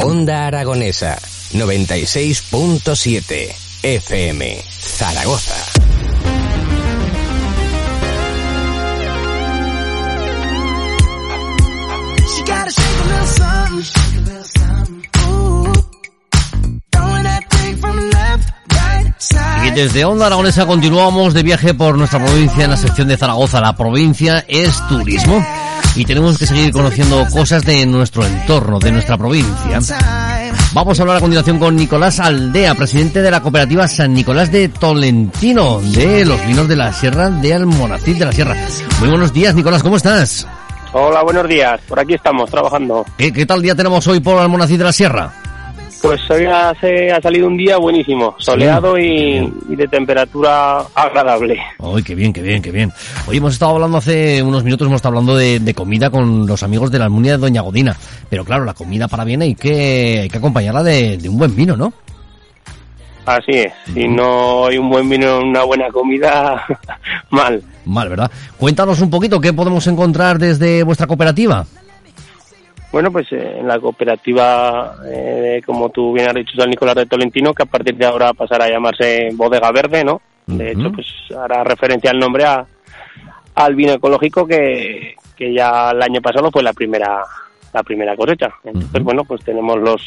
Onda Aragonesa 96.7 FM Zaragoza. Y desde Onda Aragonesa continuamos de viaje por nuestra provincia en la sección de Zaragoza. La provincia es turismo y tenemos que seguir conociendo cosas de nuestro entorno, de nuestra provincia. Vamos a hablar a continuación con Nicolás Aldea, presidente de la cooperativa San Nicolás de Tolentino, de los vinos de la Sierra de Almonacid de la Sierra. Muy buenos días, Nicolás, ¿cómo estás? Hola, buenos días. Por aquí estamos trabajando. ¿Qué, qué tal día tenemos hoy por Almonacid de la Sierra? Pues hoy ha, se- ha salido un día buenísimo, soleado y, y de temperatura agradable. Ay, qué bien, qué bien, qué bien. Hoy hemos estado hablando hace unos minutos, hemos estado hablando de, de comida con los amigos de la Almunia de Doña Godina. Pero claro, la comida para bien hay que, hay que acompañarla de, de un buen vino, ¿no? Así es, si no hay un buen vino, una buena comida, mal. Mal, ¿verdad? Cuéntanos un poquito qué podemos encontrar desde vuestra cooperativa. Bueno, pues eh, en la cooperativa, eh, como tú bien has dicho, San Nicolás de Tolentino, que a partir de ahora pasará a llamarse Bodega Verde, ¿no? De hecho, pues hará referencia al nombre a, al vino ecológico que, que ya el año pasado fue la primera la primera cosecha. Entonces, bueno, pues tenemos los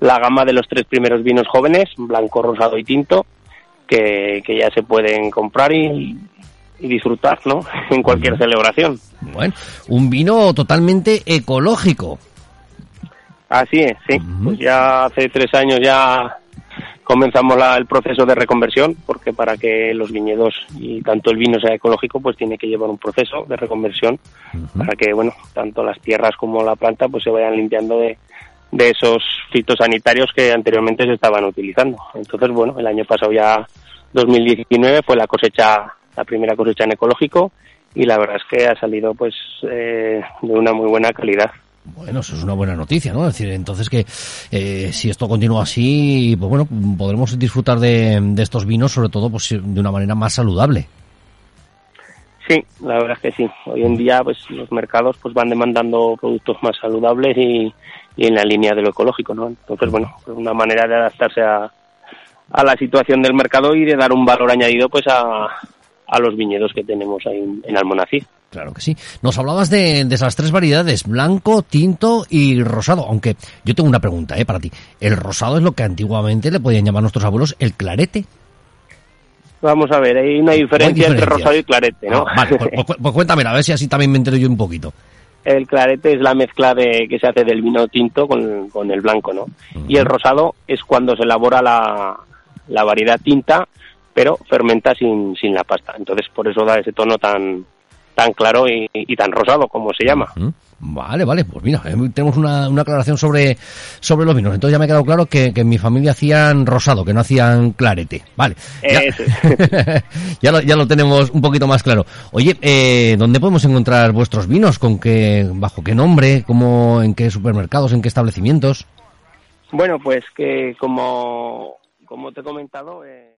la gama de los tres primeros vinos jóvenes, blanco, rosado y tinto, que, que ya se pueden comprar y, y disfrutar, ¿no? En cualquier celebración. Bueno, un vino totalmente ecológico. Así es, sí. Pues ya hace tres años ya comenzamos la- el proceso de reconversión, porque para que los viñedos y tanto el vino sea ecológico, pues tiene que llevar un proceso de reconversión para que, bueno, tanto las tierras como la planta pues se vayan limpiando de, de esos fitosanitarios que anteriormente se estaban utilizando. Entonces, bueno, el año pasado ya 2019 fue la cosecha, la primera cosecha en ecológico y la verdad es que ha salido pues eh, de una muy buena calidad. Bueno, eso es una buena noticia, ¿no? Es decir, entonces que eh, si esto continúa así, pues bueno, podremos disfrutar de, de estos vinos, sobre todo pues de una manera más saludable. Sí, la verdad es que sí. Hoy en día, pues los mercados pues van demandando productos más saludables y, y en la línea de lo ecológico, ¿no? Entonces, bueno, es una manera de adaptarse a, a la situación del mercado y de dar un valor añadido, pues a, a los viñedos que tenemos ahí en, Almonacid. Claro que sí. Nos hablabas de, de esas tres variedades, blanco, tinto y rosado. Aunque yo tengo una pregunta, ¿eh? Para ti. ¿El rosado es lo que antiguamente le podían llamar nuestros abuelos el clarete? Vamos a ver, hay una diferencia, entre rosado y clarete, ¿no? Ah, vale, pues, pues- pues cuéntamela, a ver si así también me entero yo un poquito. El clarete es la mezcla de que se hace del vino tinto con, con el blanco, ¿no? Y el rosado es cuando se elabora la, la variedad tinta, pero fermenta sin, sin la pasta. Entonces, por eso da ese tono tan tan claro y, y tan rosado, como se llama. Vale, vale, pues mira, eh, tenemos una, una aclaración sobre, sobre los vinos. Entonces ya me ha quedado claro que, que en mi familia hacían rosado, que no hacían clarete. Vale. Ya, ya, lo, ya lo tenemos un poquito más claro. Oye, eh, ¿dónde podemos encontrar vuestros vinos? ¿Con qué, bajo qué nombre? ¿Cómo, ¿En qué supermercados? ¿En qué establecimientos? Bueno, pues que como, como te he comentado... Eh...